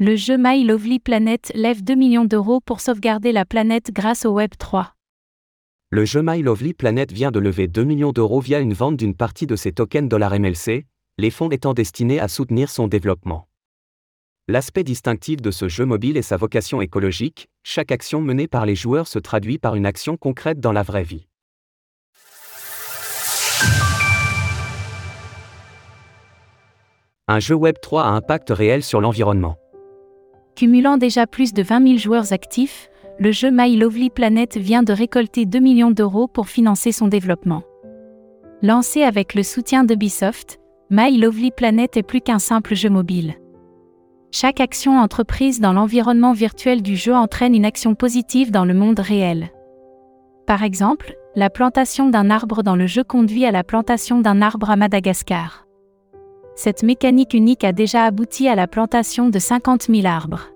Le jeu My Lovely Planet lève 2 millions d'euros pour sauvegarder la planète grâce au Web 3. Le jeu My Lovely Planet vient de lever 2 millions d'euros via une vente d'une partie de ses tokens $MLC, les fonds étant destinés à soutenir son développement. L'aspect distinctif de ce jeu mobile est sa vocation écologique, chaque action menée par les joueurs se traduit par une action concrète dans la vraie vie. Un jeu Web 3 à impact réel sur l'environnement. Cumulant déjà plus de 20 000 joueurs actifs, le jeu My Lovely Planet vient de récolter 2 millions d'euros pour financer son développement. Lancé avec le soutien d'Ubisoft, My Lovely Planet est plus qu'un simple jeu mobile. Chaque action entreprise dans l'environnement virtuel du jeu entraîne une action positive dans le monde réel. Par exemple, la plantation d'un arbre dans le jeu conduit à la plantation d'un arbre à Madagascar cette mécanique unique a déjà abouti à la plantation de 50 000 arbres.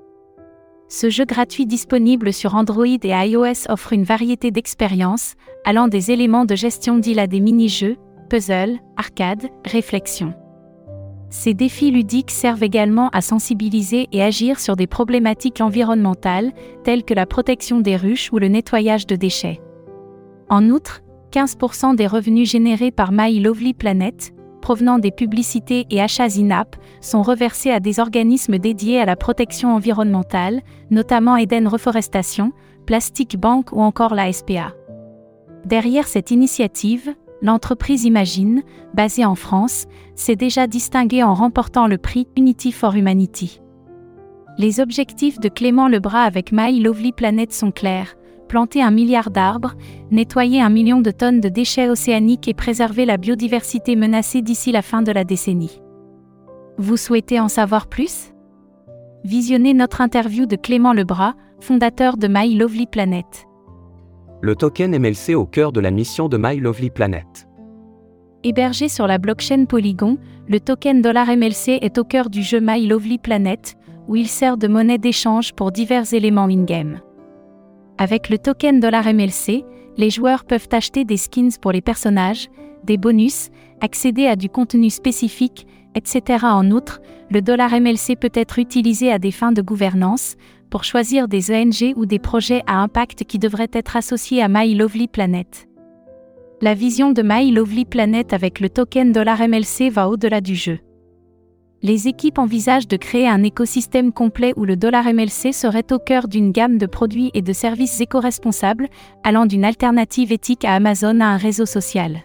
Ce jeu gratuit disponible sur Android et iOS offre une variété d'expériences, allant des éléments de gestion d'île à des mini-jeux, puzzles, arcades, réflexions. Ces défis ludiques servent également à sensibiliser et agir sur des problématiques environnementales, telles que la protection des ruches ou le nettoyage de déchets. En outre, 15% des revenus générés par My Lovely Planet, provenant des publicités et achats INAP sont reversés à des organismes dédiés à la protection environnementale, notamment Eden Reforestation, Plastic Bank ou encore la SPA. Derrière cette initiative, l'entreprise Imagine, basée en France, s'est déjà distinguée en remportant le prix Unity for Humanity. Les objectifs de Clément Lebras avec My Lovely Planet sont clairs planter un milliard d'arbres, nettoyer un million de tonnes de déchets océaniques et préserver la biodiversité menacée d'ici la fin de la décennie. Vous souhaitez en savoir plus? Visionnez notre interview de Clément Lebras, fondateur de My Lovely Planet. Le token MLC au cœur de la mission de My Lovely Planet. Hébergé sur la blockchain Polygon, le token $MLC est au cœur du jeu My Lovely Planet, où il sert de monnaie d'échange pour divers éléments in-game. Avec le token $MLC, les joueurs peuvent acheter des skins pour les personnages, des bonus, accéder à du contenu spécifique, etc. En outre, le $MLC peut être utilisé à des fins de gouvernance, pour choisir des ONG ou des projets à impact qui devraient être associés à My Lovely Planet. La vision de My Lovely Planet avec le token $MLC va au-delà du jeu les équipes envisagent de créer un écosystème complet où le dollar MLC serait au cœur d'une gamme de produits et de services éco-responsables, allant d'une alternative éthique à Amazon à un réseau social.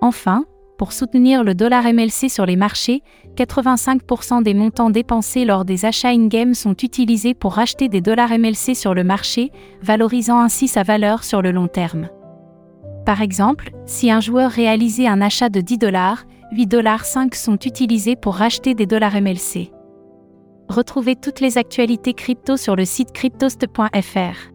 Enfin, pour soutenir le dollar MLC sur les marchés, 85% des montants dépensés lors des achats in-game sont utilisés pour racheter des dollars MLC sur le marché, valorisant ainsi sa valeur sur le long terme. Par exemple, si un joueur réalisait un achat de 10 dollars, 8,5$ sont utilisés pour racheter des dollars MLC. Retrouvez toutes les actualités crypto sur le site cryptost.fr.